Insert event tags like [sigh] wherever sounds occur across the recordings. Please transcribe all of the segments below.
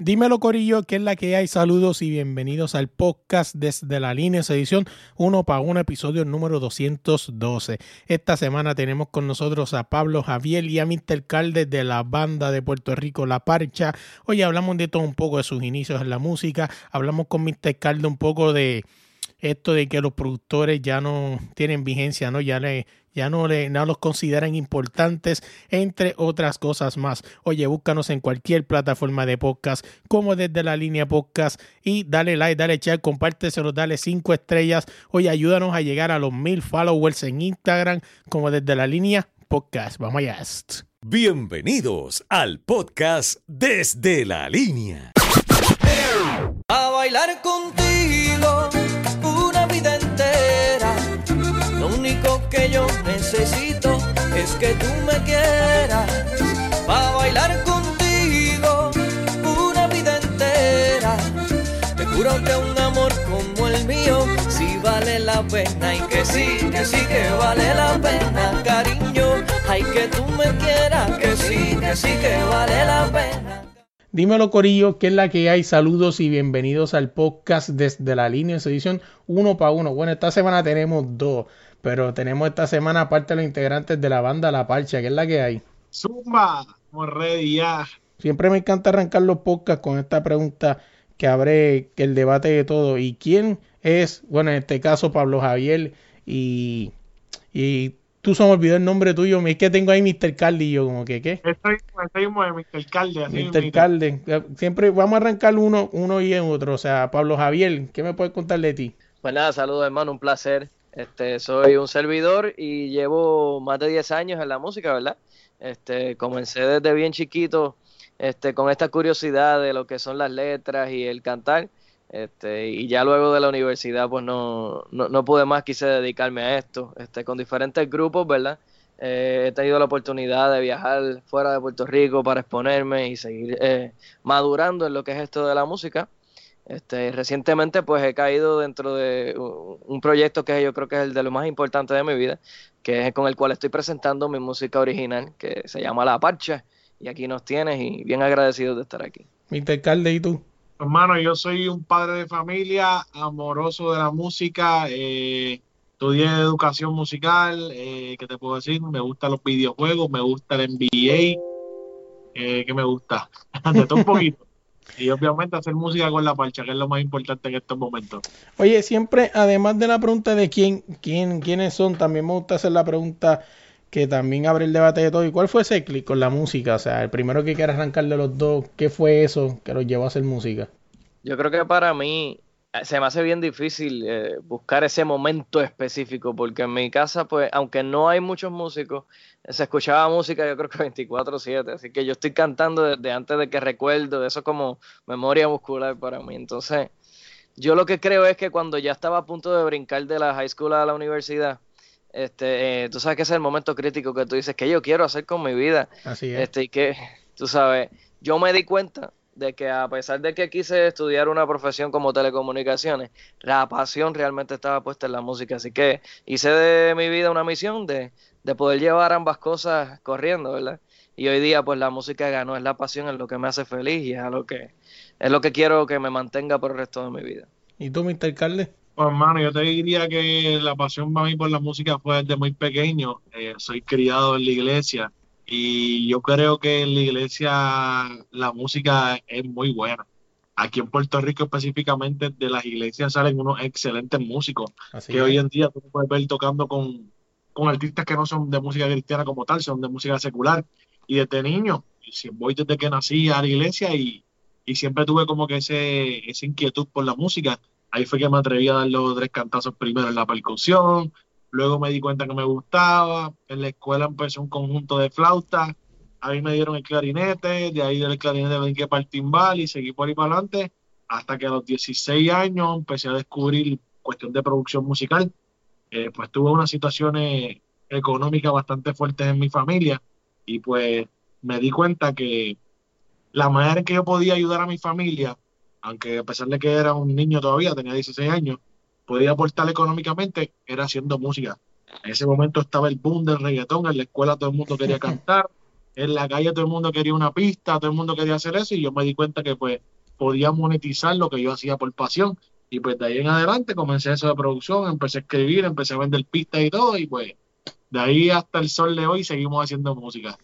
Dímelo Corillo, que es la que hay. Saludos y bienvenidos al podcast desde la línea, edición 1 para 1, episodio número 212. Esta semana tenemos con nosotros a Pablo Javier y a Mr. Calde de la banda de Puerto Rico La Parcha. Hoy hablamos de todo un poco de sus inicios en la música. Hablamos con Mr. Calde un poco de esto de que los productores ya no tienen vigencia, ¿no? Ya le ya no, le, no los consideran importantes, entre otras cosas más. Oye, búscanos en cualquier plataforma de podcast, como desde la línea podcast, y dale like, dale chat, compárteselo, dale cinco estrellas. Oye, ayúdanos a llegar a los mil followers en Instagram, como desde la línea podcast. Vamos allá. Bienvenidos al podcast desde la línea. A bailar contigo que yo necesito es que tú me quieras para bailar contigo una vida entera. Te juro que un amor como el mío sí vale la pena y que sí, que sí que vale la pena, cariño. Ay, que tú me quieras, que sí, que sí que vale la pena. Dímelo Corillo, ¿qué es la que hay? Saludos y bienvenidos al podcast desde la línea de edición uno para uno. Bueno, esta semana tenemos dos. Pero tenemos esta semana, aparte de los integrantes de la banda La Parcha, que es la que hay. Zumba, ready ya. Siempre me encanta arrancar los podcasts con esta pregunta que abre el debate de todo. ¿Y quién es, bueno, en este caso Pablo Javier y, y tú se me olvidó el nombre tuyo, es que tengo ahí Mr. Calde y yo como que, ¿qué? Estoy, estoy de Mr. Calde. Así Mr. Calde. Siempre vamos a arrancar uno, uno y en otro. O sea, Pablo Javier, ¿qué me puedes contar de ti? Pues nada, saludos hermano, un placer este, soy un servidor y llevo más de 10 años en la música, ¿verdad? Este, comencé desde bien chiquito este, con esta curiosidad de lo que son las letras y el cantar. Este, y ya luego de la universidad, pues no, no, pude más, quise dedicarme a esto, este, con diferentes grupos, ¿verdad? Eh, he tenido la oportunidad de viajar fuera de Puerto Rico para exponerme y seguir eh, madurando en lo que es esto de la música. Este, recientemente pues he caído dentro de un proyecto que yo creo que es el de lo más importante de mi vida, que es con el cual estoy presentando mi música original, que se llama La Parcha, y aquí nos tienes y bien agradecido de estar aquí. Mr. Calde, ¿y tú? Hermano, yo soy un padre de familia, amoroso de la música, eh, estudié educación musical, eh, ¿qué te puedo decir? Me gustan los videojuegos, me gusta el NBA, eh, ¿qué me gusta? [laughs] de todo un poquito. Y obviamente hacer música con la parcha, que es lo más importante en estos momentos. Oye, siempre, además de la pregunta de quién, quién, quiénes son, también me gusta hacer la pregunta que también abre el debate de todo. ¿Y cuál fue ese clic con la música? O sea, el primero que quiera arrancar de los dos, ¿qué fue eso que los llevó a hacer música? Yo creo que para mí se me hace bien difícil eh, buscar ese momento específico, porque en mi casa, pues, aunque no hay muchos músicos, se escuchaba música yo creo que 24/7, así que yo estoy cantando desde antes de que recuerdo, eso como memoria muscular para mí. Entonces, yo lo que creo es que cuando ya estaba a punto de brincar de la high school a la universidad, este, eh, tú sabes que es el momento crítico que tú dices, que yo quiero hacer con mi vida? Así es. Este, y que, tú sabes, yo me di cuenta de que a pesar de que quise estudiar una profesión como telecomunicaciones, la pasión realmente estaba puesta en la música. Así que hice de mi vida una misión de, de poder llevar ambas cosas corriendo, ¿verdad? Y hoy día pues la música ganó, es la pasión, es lo que me hace feliz y es lo que es lo que quiero que me mantenga por el resto de mi vida. ¿Y tú, Mr. Carle? Pues hermano, yo te diría que la pasión para mí por la música fue desde muy pequeño. Eh, soy criado en la iglesia y yo creo que en la iglesia la música es muy buena. Aquí en Puerto Rico específicamente de las iglesias salen unos excelentes músicos que hoy en día tú puedes ver tocando con, con artistas que no son de música cristiana como tal, son de música secular. Y desde niño, voy desde que nací a la iglesia y, y siempre tuve como que ese, esa inquietud por la música. Ahí fue que me atreví a dar los tres cantazos primero en la percusión, Luego me di cuenta que me gustaba. En la escuela empecé un conjunto de flautas. Ahí me dieron el clarinete. De ahí del clarinete brinqué para el timbal y seguí por ahí para adelante. hasta que a los 16 años empecé a descubrir cuestión de producción musical. Eh, pues tuve unas situaciones económicas bastante fuertes en mi familia y pues me di cuenta que la manera en que yo podía ayudar a mi familia, aunque a pesar de que era un niño todavía, tenía 16 años, podía aportar económicamente, era haciendo música. En ese momento estaba el boom del reggaetón, en la escuela todo el mundo quería [laughs] cantar, en la calle todo el mundo quería una pista, todo el mundo quería hacer eso y yo me di cuenta que pues podía monetizar lo que yo hacía por pasión y pues de ahí en adelante comencé eso de producción, empecé a escribir, empecé a vender pistas y todo y pues de ahí hasta el sol de hoy seguimos haciendo música.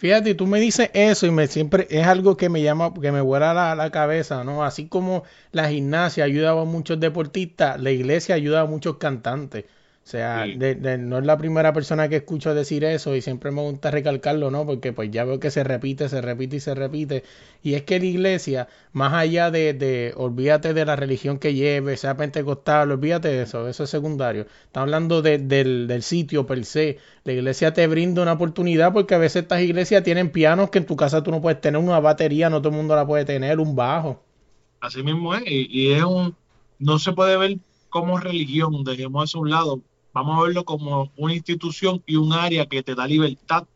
Fíjate, tú me dices eso y me siempre es algo que me llama, que me vuela la, la cabeza, ¿no? Así como la gimnasia ayudaba a muchos deportistas, la iglesia ayuda a muchos cantantes. O sea, no es la primera persona que escucho decir eso y siempre me gusta recalcarlo, ¿no? Porque pues ya veo que se repite, se repite y se repite. Y es que la iglesia, más allá de, de olvídate de la religión que lleve, sea pentecostal, olvídate de eso, eso es secundario. Está hablando del, del sitio per se. La iglesia te brinda una oportunidad porque a veces estas iglesias tienen pianos que en tu casa tú no puedes tener, una batería, no todo el mundo la puede tener, un bajo. Así mismo es, y, y es un, no se puede ver como religión, dejemos eso a un lado, Vamos a verlo como una institución y un área que te da libertad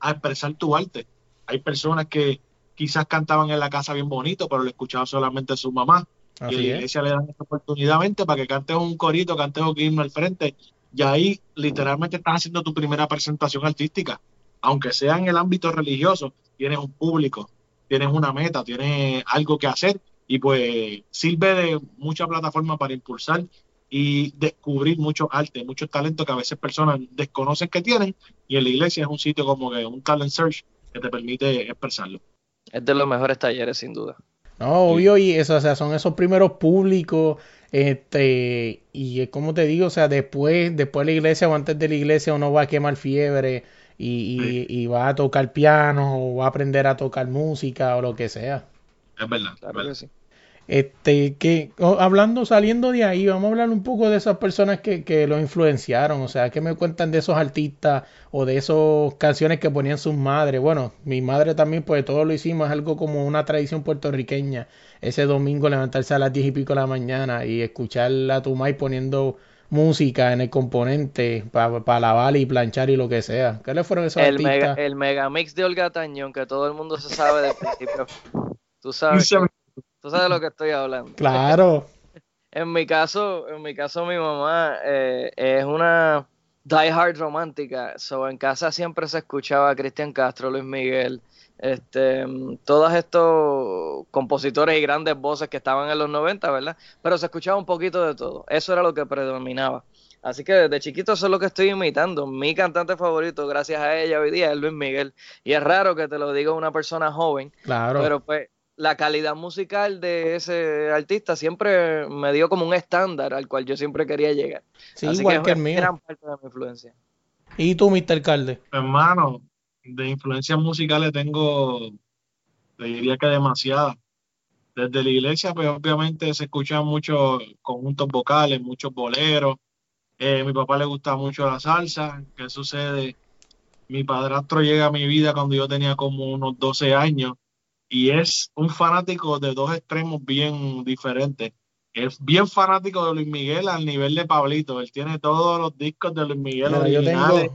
a expresar tu arte. Hay personas que quizás cantaban en la casa bien bonito, pero lo escuchaba solamente su mamá. y la iglesia le dan esta oportunidad para que cantes un corito, cantes un himno al frente. Y ahí literalmente estás haciendo tu primera presentación artística. Aunque sea en el ámbito religioso, tienes un público, tienes una meta, tienes algo que hacer y pues sirve de mucha plataforma para impulsar y descubrir muchos arte, muchos talentos que a veces personas desconocen que tienen y en la iglesia es un sitio como que un talent search que te permite expresarlo. Es de los mejores talleres sin duda. No, obvio, y eso, o sea, son esos primeros públicos, este, y como te digo, o sea, después, después de la iglesia o antes de la iglesia uno va a quemar fiebre y, y, va a tocar piano o va a aprender a tocar música o lo que sea. Es verdad. Claro Que sí. Este, que hablando, saliendo de ahí, vamos a hablar un poco de esas personas que, que los influenciaron. O sea, que me cuentan de esos artistas o de esas canciones que ponían sus madres? Bueno, mi madre también, pues todo lo hicimos, es algo como una tradición puertorriqueña. Ese domingo levantarse a las diez y pico de la mañana y escuchar a tu mai poniendo música en el componente para lavar y planchar y lo que sea. ¿Qué le fueron esos el artistas? Mega, el megamix de Olga Tañón, que todo el mundo se sabe de principio. Tú sabes. Tú sabes de lo que estoy hablando. Claro. [laughs] en mi caso, en mi caso, mi mamá eh, es una die hard romántica. So, en casa siempre se escuchaba a Cristian Castro, Luis Miguel, este, todos estos compositores y grandes voces que estaban en los 90, ¿verdad? Pero se escuchaba un poquito de todo. Eso era lo que predominaba. Así que desde chiquito eso es lo que estoy imitando. Mi cantante favorito, gracias a ella hoy día, es Luis Miguel. Y es raro que te lo diga una persona joven. Claro. Pero pues la calidad musical de ese artista siempre me dio como un estándar al cual yo siempre quería llegar. Sí, igual que, el mío. gran parte de mi influencia. ¿Y tú, Mr. Alcalde? Hermano, de influencias musicales tengo, te diría que demasiadas. Desde la iglesia, pues obviamente se escuchan muchos conjuntos vocales, muchos boleros. Eh, a mi papá le gusta mucho la salsa. ¿Qué sucede? Mi padrastro llega a mi vida cuando yo tenía como unos 12 años y es un fanático de dos extremos bien diferentes. Es bien fanático de Luis Miguel al nivel de Pablito. Él tiene todos los discos de Luis Miguel originales.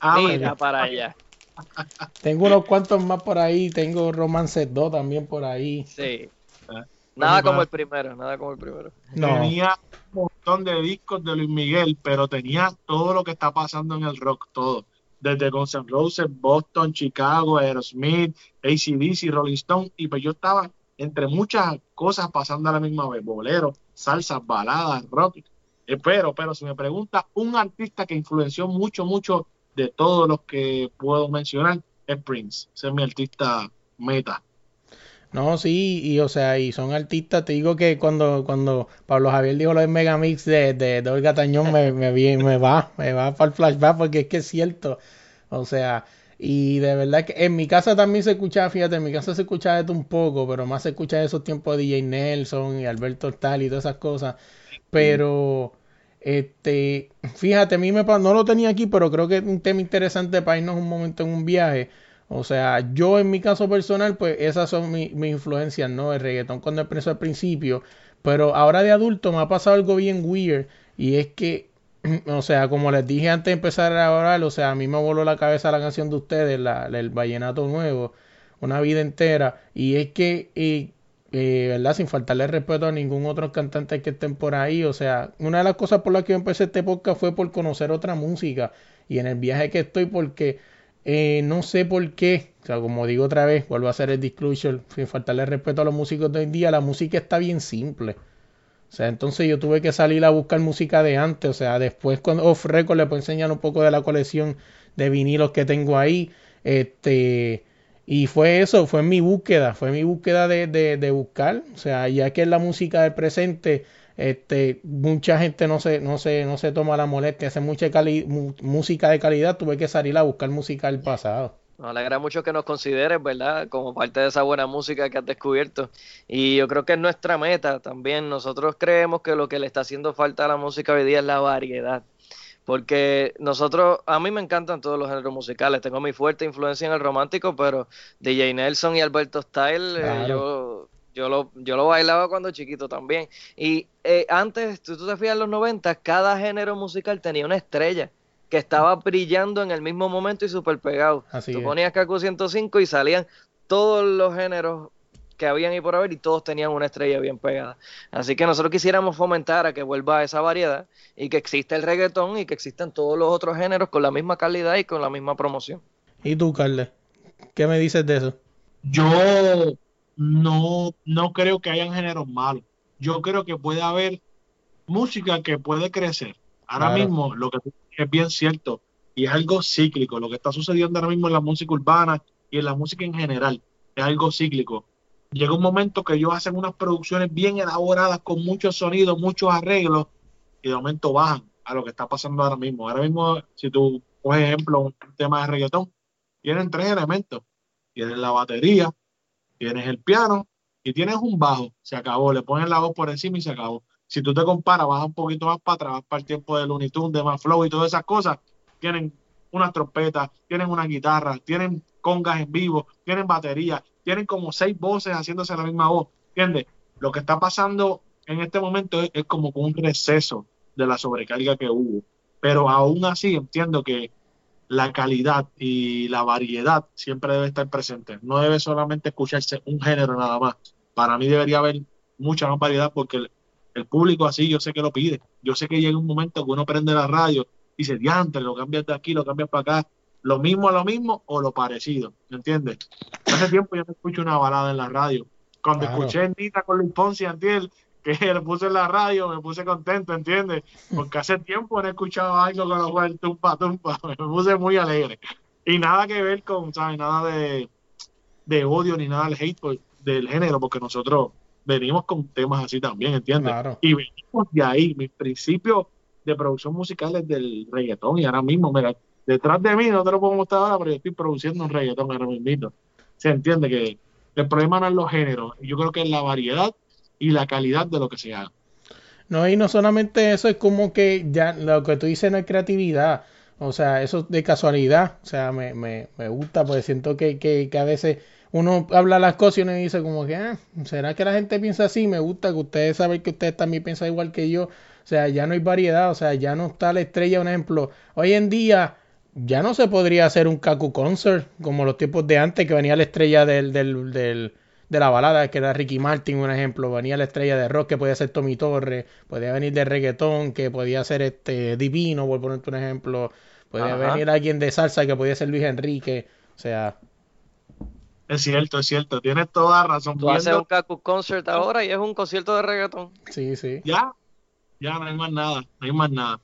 Ah, Mira para allá. [laughs] tengo unos cuantos más por ahí. Tengo Romance 2 también por ahí. Sí. Ah, nada como el primero, nada como el primero. Tenía un montón de discos de Luis Miguel, pero tenía todo lo que está pasando en el rock, todo desde Guns N' Roses, Boston, Chicago, Aerosmith, ACDC, Rolling Stone, y pues yo estaba entre muchas cosas pasando a la misma vez, bolero, salsa, baladas, rock, eh, pero, pero si me pregunta, un artista que influenció mucho, mucho de todos los que puedo mencionar es Prince, ese es mi artista meta. No, sí, y o sea, y son artistas, te digo que cuando, cuando Pablo Javier dijo lo de Megamix de, de, de Olga Tañón, me, me, va, me va para el flashback porque es que es cierto. O sea, y de verdad que en mi casa también se escuchaba, fíjate, en mi casa se escuchaba esto un poco, pero más se escucha de esos tiempos de DJ Nelson y Alberto Tal y todas esas cosas. Pero, este, fíjate, a mí me no lo tenía aquí, pero creo que es un tema interesante para irnos un momento en un viaje. O sea, yo en mi caso personal, pues esas son mis influencias, ¿no? El reggaetón cuando empezó al principio. Pero ahora de adulto me ha pasado algo bien weird. Y es que, [clears throat] o sea, como les dije antes de empezar a orar, o sea, a mí me voló la cabeza la canción de ustedes, la, el Vallenato Nuevo, una vida entera. Y es que, eh, eh, ¿verdad? Sin faltarle respeto a ningún otro cantante que estén por ahí. O sea, una de las cosas por las que yo empecé este podcast fue por conocer otra música. Y en el viaje que estoy, porque eh, no sé por qué, o sea, como digo otra vez, vuelvo a hacer el disclosure, sin faltarle respeto a los músicos de hoy en día, la música está bien simple. O sea, entonces yo tuve que salir a buscar música de antes, o sea, después cuando Off Record le puedo enseñar un poco de la colección de vinilos que tengo ahí, este, y fue eso, fue mi búsqueda, fue mi búsqueda de, de, de buscar, o sea, ya que es la música del presente, este, mucha gente no se, no se, no se toma la molestia, hace mucha música de calidad, tuve que salir a buscar música del pasado. Nos alegra mucho que nos consideres, ¿verdad? Como parte de esa buena música que has descubierto. Y yo creo que es nuestra meta también. Nosotros creemos que lo que le está haciendo falta a la música hoy día es la variedad. Porque nosotros, a mí me encantan todos los géneros musicales. Tengo mi fuerte influencia en el romántico, pero DJ Nelson y Alberto Style, eh, yo yo lo, yo lo bailaba cuando chiquito también. Y eh, antes, tú, tú te fijas en los 90, cada género musical tenía una estrella que estaba brillando en el mismo momento y súper pegado. Así tú ponías KQ 105 y salían todos los géneros que habían ahí por haber y todos tenían una estrella bien pegada. Así que nosotros quisiéramos fomentar a que vuelva esa variedad y que exista el reggaetón y que existan todos los otros géneros con la misma calidad y con la misma promoción. ¿Y tú, Carles? ¿Qué me dices de eso? Yo no, no creo que hayan géneros malos. Yo creo que puede haber música que puede crecer. Ahora mismo, lo que es bien cierto, y es algo cíclico, lo que está sucediendo ahora mismo en la música urbana y en la música en general, es algo cíclico. Llega un momento que ellos hacen unas producciones bien elaboradas, con muchos sonidos, muchos arreglos, y de momento bajan a lo que está pasando ahora mismo. Ahora mismo, si tú, por ejemplo, un tema de reggaetón, tienen tres elementos. Tienen la batería, tienes el piano y tienes un bajo, se acabó, le pones la voz por encima y se acabó. Si tú te comparas, vas un poquito más para atrás, para el tiempo de Looney Tunes, de más flow y todas esas cosas, tienen unas trompetas, tienen una guitarra, tienen congas en vivo, tienen batería, tienen como seis voces haciéndose la misma voz, ¿entiendes? Lo que está pasando en este momento es, es como un receso de la sobrecarga que hubo, pero aún así entiendo que la calidad y la variedad siempre debe estar presente. No debe solamente escucharse un género nada más. Para mí debería haber mucha más variedad porque el, público así yo sé que lo pide. Yo sé que llega un momento que uno prende la radio y dice, diantre, lo cambias de aquí, lo cambias para acá. Lo mismo a lo mismo o lo parecido, ¿me entiendes? Hace tiempo yo no escucho una balada en la radio. Cuando escuché Nita con Luis Ponce Antiel, que [laughs] lo puse en la radio, me puse contento, ¿entiendes? Porque hace tiempo no he escuchado algo con lo cual tumpa, tumpa, [laughs] me puse muy alegre. Y nada que ver con, ¿sabes? Nada de, de odio ni nada del hate pues, del género, porque nosotros venimos con temas así también, ¿entiendes? Y venimos de ahí, mis principios de producción musical es del reggaetón y ahora mismo, mira, detrás de mí, no te lo puedo mostrar ahora, pero yo estoy produciendo un reggaetón ahora mismo. Se entiende que el problema no es los géneros, yo creo que es la variedad y la calidad de lo que se haga. No, y no solamente eso, es como que ya lo que tú dices no es creatividad, o sea, eso de casualidad, o sea, me, me, me gusta, porque siento que, que, que, a veces uno habla las cosas y uno dice como que, ah, ¿será que la gente piensa así? Me gusta que ustedes saben que ustedes también piensan igual que yo, o sea, ya no hay variedad, o sea, ya no está la estrella, un ejemplo, hoy en día ya no se podría hacer un Kaku Concert como los tiempos de antes que venía la estrella del, del, del de la balada, que era Ricky Martin, un ejemplo, venía la estrella de rock, que podía ser Tommy Torres, podía venir de reggaetón, que podía ser este Divino, por ponerte un ejemplo, podía venir alguien de salsa, que podía ser Luis Enrique, o sea... Es cierto, es cierto, tienes toda razón. Tú haces un Kaku Concert ahora y es un concierto de reggaetón. Sí, sí. Ya, ya no hay más nada, no hay más nada.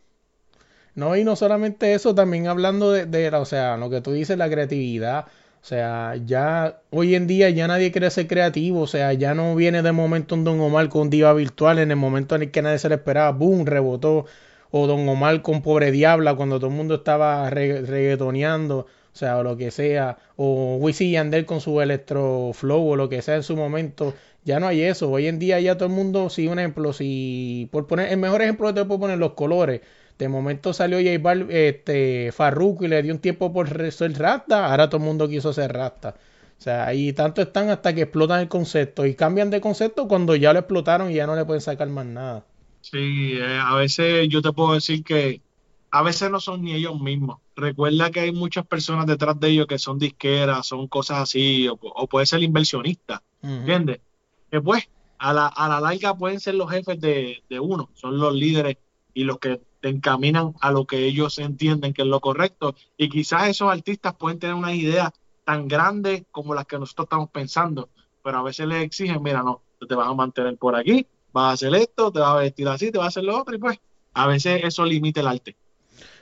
No, y no solamente eso, también hablando de, de o sea, lo que tú dices, la creatividad, o sea, ya hoy en día ya nadie quiere ser creativo. O sea, ya no viene de momento un Don Omar con diva virtual en el momento en el que nadie se le esperaba. ¡Boom! Rebotó. O Don Omar con Pobre Diabla cuando todo el mundo estaba reggaetoneando. O sea, o lo que sea. O Wisin Yandel con su electro flow o lo que sea en su momento. Ya no hay eso. Hoy en día ya todo el mundo, si un ejemplo, si por poner el mejor ejemplo te puedo poner los colores. De momento salió J Bal, este, Farruko y le dio un tiempo por ser rasta, ahora todo el mundo quiso ser rasta. O sea, ahí tanto están hasta que explotan el concepto y cambian de concepto cuando ya lo explotaron y ya no le pueden sacar más nada. Sí, eh, a veces yo te puedo decir que a veces no son ni ellos mismos. Recuerda que hay muchas personas detrás de ellos que son disqueras, son cosas así, o, puede ser inversionistas, ¿entiendes? Que pues a la, a la larga pueden ser los jefes de, de uno, son los líderes y los que te encaminan a lo que ellos entienden que es lo correcto. Y quizás esos artistas pueden tener una idea tan grandes como las que nosotros estamos pensando, pero a veces les exigen, mira, no, te vas a mantener por aquí, vas a hacer esto, te vas a vestir así, te vas a hacer lo otro, y pues a veces eso limita el arte.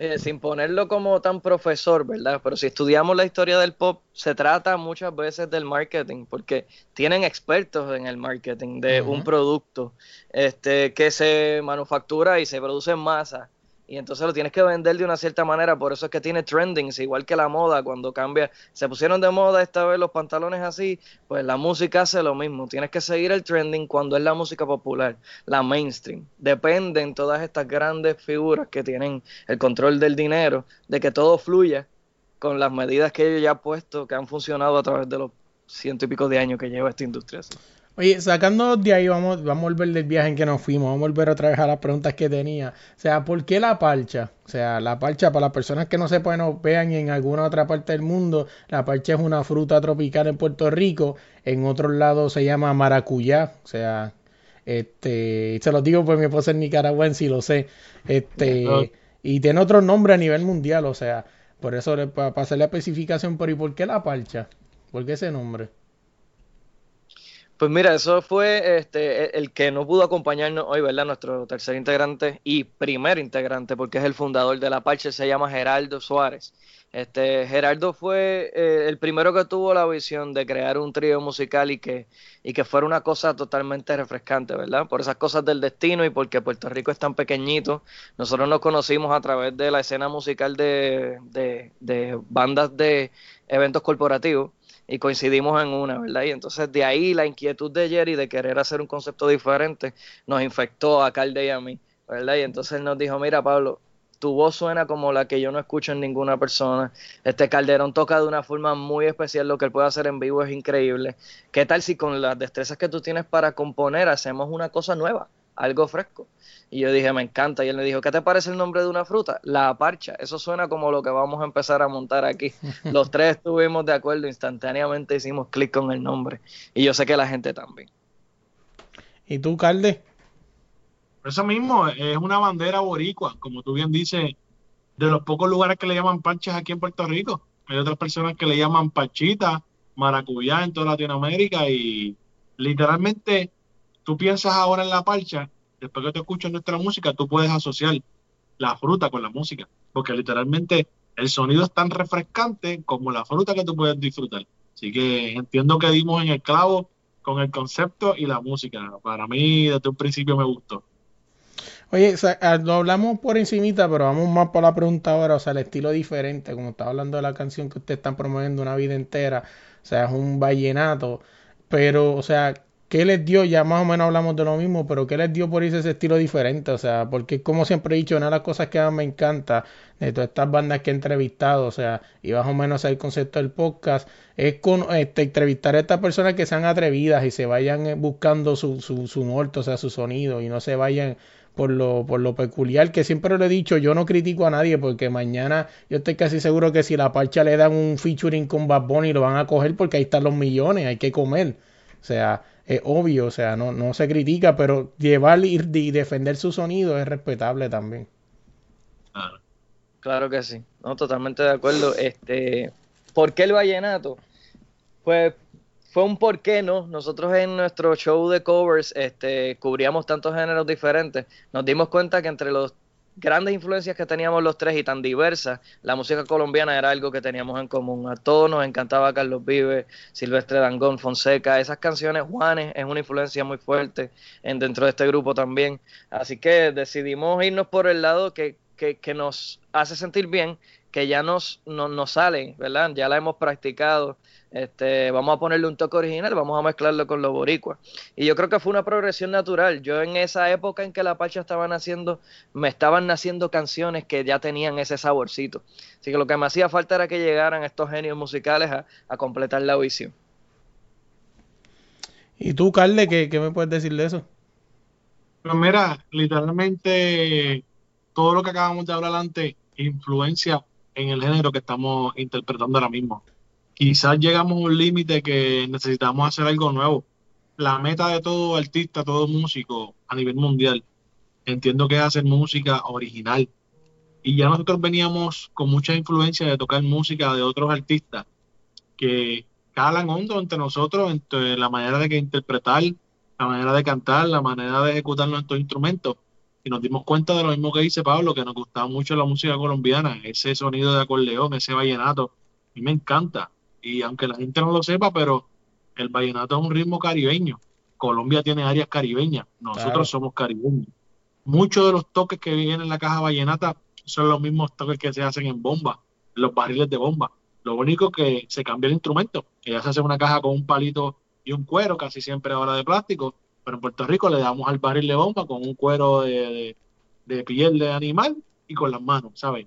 Eh, sin ponerlo como tan profesor, ¿verdad? Pero si estudiamos la historia del pop, se trata muchas veces del marketing, porque tienen expertos en el marketing de un producto este, que se manufactura y se produce en masa y entonces lo tienes que vender de una cierta manera, por eso es que tiene trendings, igual que la moda, cuando cambia, se pusieron de moda esta vez los pantalones así, pues la música hace lo mismo, tienes que seguir el trending cuando es la música popular, la mainstream, dependen todas estas grandes figuras que tienen el control del dinero, de que todo fluya con las medidas que ellos ya han puesto, que han funcionado a través de los ciento y pico de años que lleva esta industria. Oye, sacando de ahí, vamos, vamos a volver del viaje en que nos fuimos, vamos a volver otra vez a las preguntas que tenía. O sea, ¿por qué la parcha? O sea, la parcha, para las personas que no sepan o vean en alguna otra parte del mundo, la parcha es una fruta tropical en Puerto Rico, en otros lados se llama maracuyá, o sea, este, se lo digo pues mi esposa es nicaragüense y lo sé, este, y tiene otro nombre a nivel mundial, o sea, por eso, para hacer la especificación, por ¿y por qué la parcha? ¿Por qué ese nombre? Pues mira, eso fue este, e, el que no pudo acompañarnos hoy, ¿verdad? Nuestro tercer integrante y primer integrante, porque es el fundador de la Parche, se llama Geraldo Suárez. Este, Geraldo fue eh, el primero que tuvo la visión de crear un trío musical y que, y que fuera una cosa totalmente refrescante, ¿verdad? Por esas cosas del destino y porque Puerto Rico es tan pequeñito, nosotros nos conocimos a través de la escena musical de, de, de bandas de eventos corporativos y coincidimos en una, ¿verdad? Y entonces de ahí la inquietud de Jerry de querer hacer un concepto diferente nos infectó a Calde y a mí, ¿verdad? Y entonces él nos dijo, mira Pablo, tu voz suena como la que yo no escucho en ninguna persona. Este Calderón toca de una forma muy especial, lo que él puede hacer en vivo es increíble. ¿Qué tal si con las destrezas que tú tienes para componer hacemos una cosa nueva, algo fresco? Y yo dije, me encanta. Y él me dijo, ¿qué te parece el nombre de una fruta? La parcha. Eso suena como lo que vamos a empezar a montar aquí. [laughs] Los tres estuvimos de acuerdo, instantáneamente hicimos clic con el nombre. Y yo sé que la gente también. ¿Y tú, Calde? Eso mismo, es una bandera boricua, como tú bien dices, de los pocos lugares que le llaman parchas aquí en Puerto Rico. Hay otras personas que le llaman parchita, maracuyá en toda Latinoamérica y literalmente tú piensas ahora en la parcha después que te escuchas nuestra música, tú puedes asociar la fruta con la música, porque literalmente el sonido es tan refrescante como la fruta que tú puedes disfrutar. Así que entiendo que dimos en el clavo con el concepto y la música. Para mí desde un principio me gustó. Oye, ah, lo hablamos por encimita, pero vamos más por la pregunta ahora, o sea, el estilo diferente, como estaba hablando de la canción que ustedes están promoviendo una vida entera, o sea, es un vallenato, pero, o sea, ¿qué les dio? Ya más o menos hablamos de lo mismo, pero ¿qué les dio por irse ese estilo diferente? O sea, porque como siempre he dicho, una de las cosas que me encanta de todas estas bandas que he entrevistado, o sea, y más o menos el concepto del podcast, es con este, entrevistar a estas personas que sean atrevidas y se vayan eh, buscando su, su, su norte, o sea, su sonido, y no se vayan por lo, por lo peculiar, que siempre lo he dicho, yo no critico a nadie porque mañana yo estoy casi seguro que si la parcha le dan un featuring con Bad Bunny lo van a coger porque ahí están los millones, hay que comer. O sea, es obvio, o sea, no, no se critica, pero llevar y, defender su sonido es respetable también. Claro. que sí, no, totalmente de acuerdo. Este, ¿por qué el vallenato? Pues fue un por qué no. Nosotros en nuestro show de covers este, cubríamos tantos géneros diferentes. Nos dimos cuenta que entre los grandes influencias que teníamos los tres y tan diversas, la música colombiana era algo que teníamos en común. A todos nos encantaba Carlos Vive, Silvestre Dangón, Fonseca, esas canciones, Juanes es una influencia muy fuerte en, dentro de este grupo también. Así que decidimos irnos por el lado que, que, que nos hace sentir bien que ya nos, nos, salen, ¿verdad? Ya la hemos practicado. Este, vamos a ponerle un toque original, vamos a mezclarlo con los boricuas. Y yo creo que fue una progresión natural. Yo en esa época en que la Pacha estaba naciendo, me estaban naciendo canciones que ya tenían ese saborcito. Así que lo que me hacía falta era que llegaran estos genios musicales a, completar la visión. ¿Y tú, Carle, qué, qué me puedes decir de eso? Pues mira, literalmente todo lo que acabamos de hablar antes influencia en el género que estamos interpretando ahora mismo. Quizás llegamos a un límite que necesitamos hacer algo nuevo. La meta de todo artista, todo músico a nivel mundial, entiendo que es hacer música original. Y ya nosotros veníamos con mucha influencia de tocar música de otros artistas que calan hondo entre nosotros, entre la manera de que interpretar, la manera de cantar, la manera de ejecutar nuestros instrumentos y nos dimos cuenta de lo mismo que dice Pablo, que nos gustaba mucho la música colombiana, ese sonido de acordeón, ese vallenato, a mí me encanta. Y aunque la gente no lo sepa, pero el vallenato es un ritmo caribeño. Colombia tiene áreas caribeñas, nosotros somos caribeños. Muchos de los toques que vienen en la caja vallenata son los mismos toques que se hacen en bomba, los barriles de bomba. Lo único que se cambia el instrumento, que ya se hace una caja con un palito y un cuero, casi siempre ahora de plástico, pero en Puerto Rico le damos al barril de bomba con un cuero de, piel de animal y con las manos, ¿sabes?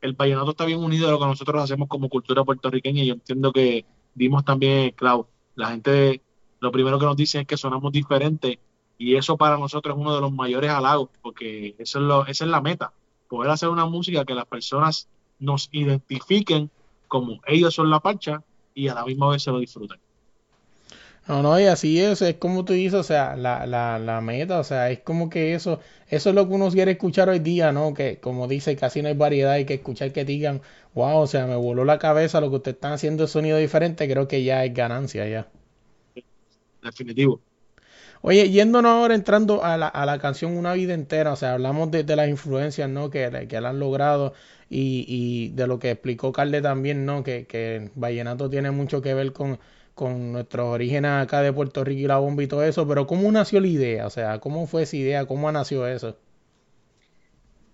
El vallenato está bien unido a lo que nosotros hacemos como cultura puertorriqueña y yo entiendo que dimos también claro. La gente, lo primero que nos dice es que sonamos diferentes y eso para nosotros es uno de los mayores halagos porque eso es lo, esa es la meta, poder hacer una música que las personas nos identifiquen como ellos son la parcha y a la misma vez se lo disfruten. No, no, y así es, es como tú dices, o sea, la, la, la meta, o sea, es como que eso, eso es lo que uno quiere escuchar hoy día, ¿no? Que como dice, casi no hay variedad, hay que escuchar que digan, wow, o sea, me voló la cabeza, lo que ustedes están haciendo es sonido diferente, creo que ya es ganancia, ya. Definitivo. Oye, yéndonos ahora entrando a la, a la canción Una vida entera, o sea, hablamos de, las influencias, ¿no? Que, que la han logrado y, y de lo que explicó Carle también, ¿no? Que, que Vallenato tiene mucho que ver con con nuestros orígenes acá de Puerto Rico y la bomba y todo eso, pero ¿cómo nació la idea? O sea, ¿cómo fue esa idea? ¿Cómo nació eso?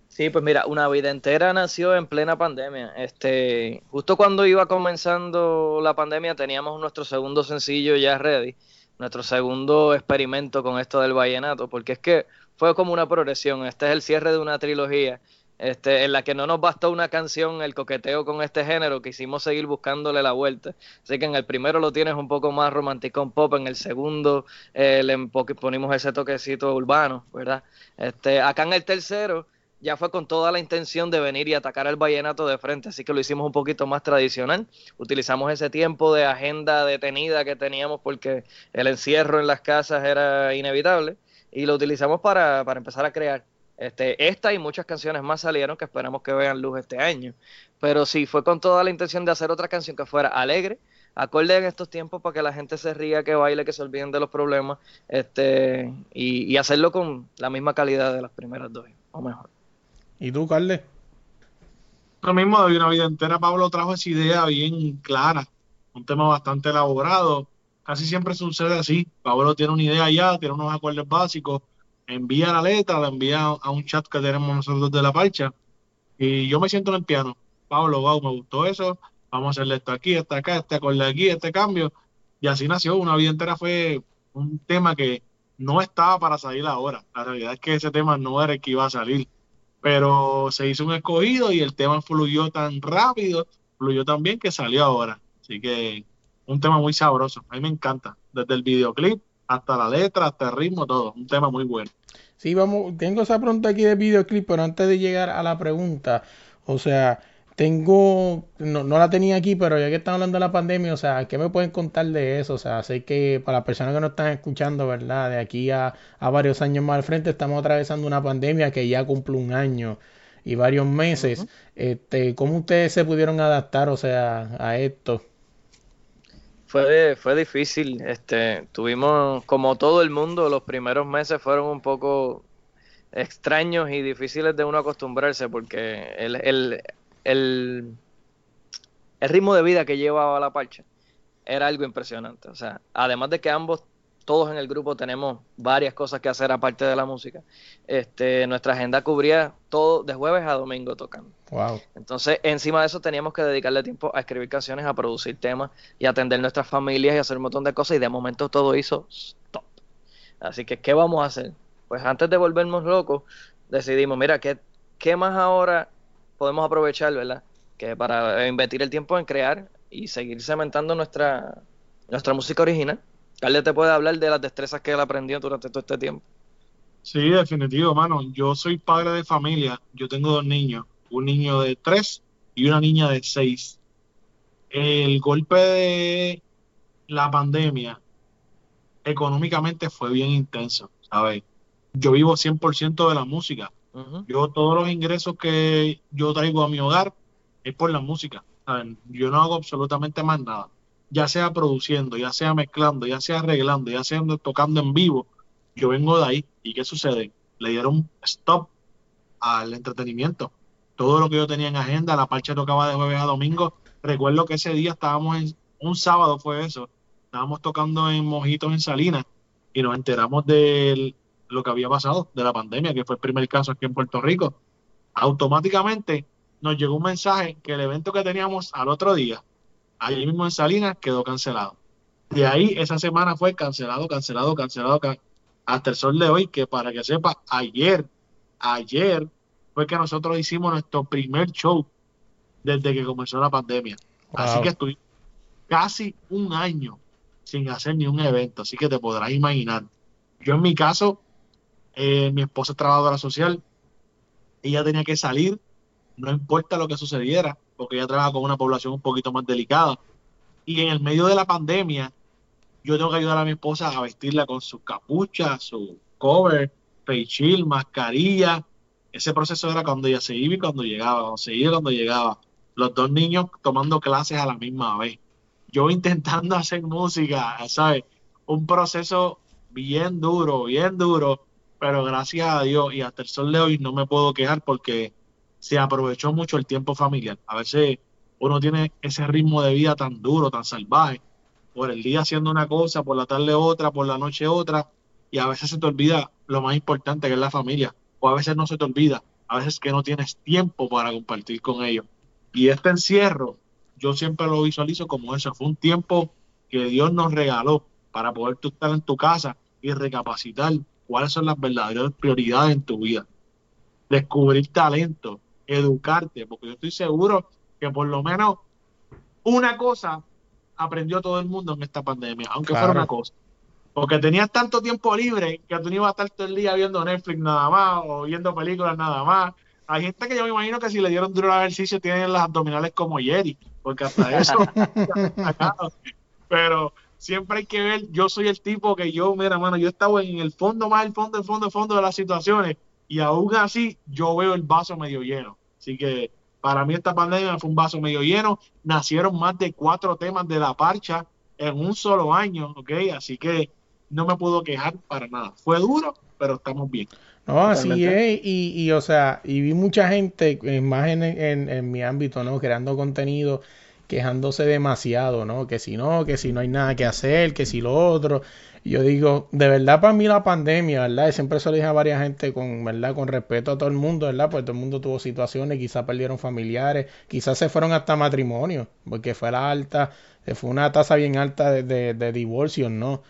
Sí, pues mira, una vida entera nació en plena pandemia. Este, justo cuando iba comenzando la pandemia teníamos nuestro segundo sencillo ya ready, nuestro segundo experimento con esto del vallenato, porque es que fue como una progresión. Este es el cierre de una trilogía este, en la que no nos bastó una canción, el coqueteo con este género, quisimos seguir buscándole la vuelta. Así que en el primero lo tienes un poco más romántico pop, en el segundo eh, le ponimos ese toquecito urbano, ¿verdad? Este, acá en el tercero ya fue con toda la intención de venir y atacar al vallenato de frente, así que lo hicimos un poquito más tradicional. Utilizamos ese tiempo de agenda detenida que teníamos porque el encierro en las casas era inevitable y lo utilizamos para, para empezar a crear. Este, esta y muchas canciones más salieron que esperamos que vean luz este año. Pero sí, fue con toda la intención de hacer otra canción que fuera alegre, acorde en estos tiempos para que la gente se ría, que baile, que se olviden de los problemas, este, y, hacerlo con la misma calidad de las primeras dos, o mejor. ¿Y tú, Carle? Lo mismo de una vida entera, Pablo trajo esa idea bien clara, un tema bastante elaborado. Casi siempre sucede así. Pablo tiene una idea ya, tiene unos acordes básicos, envía la letra, la envía a un chat que tenemos nosotros de la parcha y yo me siento en el piano. Pablo, wow, me gustó eso, vamos a hacerle esto aquí, esto acá, este acorde aquí, este cambio. Y así nació. Una vida entera fue un tema que no estaba para salir ahora. La realidad es que ese tema no era el que iba a salir. Pero se hizo un escogido y el tema fluyó tan rápido, fluyó tan bien que salió ahora. Así que un tema muy sabroso. A mí me encanta. Desde el videoclip hasta la letra, hasta el ritmo, todo. Un tema muy bueno. Sí, vamos, tengo esa pregunta aquí de videoclip, pero antes de llegar a la pregunta, o sea, tengo, no, la tenía aquí, pero ya que están hablando de la pandemia, o sea, ¿qué me pueden contar de eso? O sea, sé que para las personas que no están escuchando, ¿verdad? De aquí a, varios años más al frente, estamos atravesando una pandemia que ya cumple un año y varios meses. este, ¿Cómo ustedes se pudieron adaptar, o sea, a esto? Fue, fue difícil, este, tuvimos, como todo el mundo, los primeros meses fueron un poco extraños y difíciles de uno acostumbrarse porque el, el, el, ritmo de vida que llevaba la parcha era algo impresionante. O sea, además de que ambos todos en el grupo tenemos varias cosas que hacer aparte de la música. Este, nuestra agenda cubría todo de jueves a domingo tocando. Wow. Entonces, encima de eso teníamos que dedicarle tiempo a escribir canciones, a producir temas y atender nuestras familias y hacer un montón de cosas y de momento todo hizo stop. Así que, ¿qué vamos a hacer? Pues antes de volvernos locos, decidimos, mira, ¿qué, qué más ahora podemos aprovechar, verdad? Que para invertir el tiempo en crear y seguir cementando nuestra, nuestra música original. Carle te puede hablar de las destrezas que él aprendió durante todo este tiempo. Sí, definitivo, mano. Yo soy padre de familia. Yo tengo dos niños, un niño de tres y una niña de seis. El golpe de la pandemia económicamente fue bien intenso, ¿sabes? Yo vivo 100% de la música. Yo todos los ingresos que yo traigo a mi hogar es por la música. Yo no hago absolutamente más nada. Ya sea produciendo, ya sea mezclando, ya sea arreglando, ya sea tocando en vivo, yo vengo de ahí. ¿Y qué sucede? Le dieron stop al entretenimiento. Todo lo que yo tenía en agenda, la parcha tocaba de jueves a domingo. Recuerdo que ese día estábamos en, un sábado fue eso, estábamos tocando en Mojitos en Salinas y nos enteramos de lo que había pasado, de la pandemia, que fue el primer caso aquí en Puerto Rico. Automáticamente nos llegó un mensaje que el evento que teníamos al otro día, allí mismo en Salinas, quedó cancelado. De ahí esa semana fue cancelado, cancelado, cancelado, can- hasta el sol de hoy, que para que sepa, ayer, ayer fue que nosotros hicimos nuestro primer show desde que comenzó la pandemia. Así que estuvimos casi un año sin hacer ni un evento, así que te podrás imaginar. Yo en mi caso, eh, mi esposa es trabajadora social, ella tenía que salir, no importa lo que sucediera, porque ella trabaja con una población un poquito más delicada. Y en el medio de la pandemia, yo tengo que ayudar a mi esposa a vestirla con su capucha, su cover, face shield, mascarilla. Ese proceso era cuando ella se iba y cuando llegaba, cuando se iba y cuando llegaba. Los dos niños tomando clases a la misma vez. Yo intentando [laughs] hacer música, ¿sabes? Un proceso bien duro, bien duro, pero gracias a Dios y hasta el sol de hoy no me puedo quejar porque se aprovechó mucho el tiempo familiar. A veces uno tiene ese ritmo de vida tan duro, tan salvaje, por el día haciendo una cosa, por la tarde otra, por la noche otra, y a veces se te olvida lo más importante que es la familia, o a veces no se te olvida, a veces que no tienes tiempo para compartir con ellos. Y este encierro, yo siempre lo visualizo como eso, fue un tiempo que Dios nos regaló para poder tú estar en tu casa y recapacitar cuáles son las verdaderas prioridades en tu vida. Descubrir talento, educarte, porque yo estoy seguro que por lo menos una cosa aprendió todo el mundo en esta pandemia, aunque fuera una cosa. Porque tenías tanto tiempo libre que tú no ibas a estar todo el día viendo Netflix nada más o viendo películas nada más. Hay gente que yo me imagino que si le dieron duro al ejercicio tienen las abdominales como Jerry, porque hasta [laughs] eso. [laughs] Pero siempre hay que ver, yo soy el tipo que yo, mira, mano, yo estaba en el fondo más, el fondo, el fondo, el fondo de las situaciones y aún así yo veo el vaso medio lleno. Así que para mí esta pandemia fue un vaso medio lleno. Nacieron más de cuatro temas de la parcha en un solo año, ¿ok? Así que no me puedo quejar para nada. Fue duro, pero estamos bien. No, así es, y, y o sea, y vi mucha gente, más en, en, en mi ámbito, ¿no? Creando contenido, quejándose demasiado, ¿no? Que si no, que si no hay nada que hacer, que si lo otro. Y yo digo, de verdad para mí la pandemia, ¿verdad? Y siempre se lo dije a varias gente con, ¿verdad? Con respeto a todo el mundo, ¿verdad? Pues todo el mundo tuvo situaciones, quizás perdieron familiares, quizás se fueron hasta matrimonio, porque fue la alta, eh, fue una tasa bien alta de, de, de divorcios, ¿no?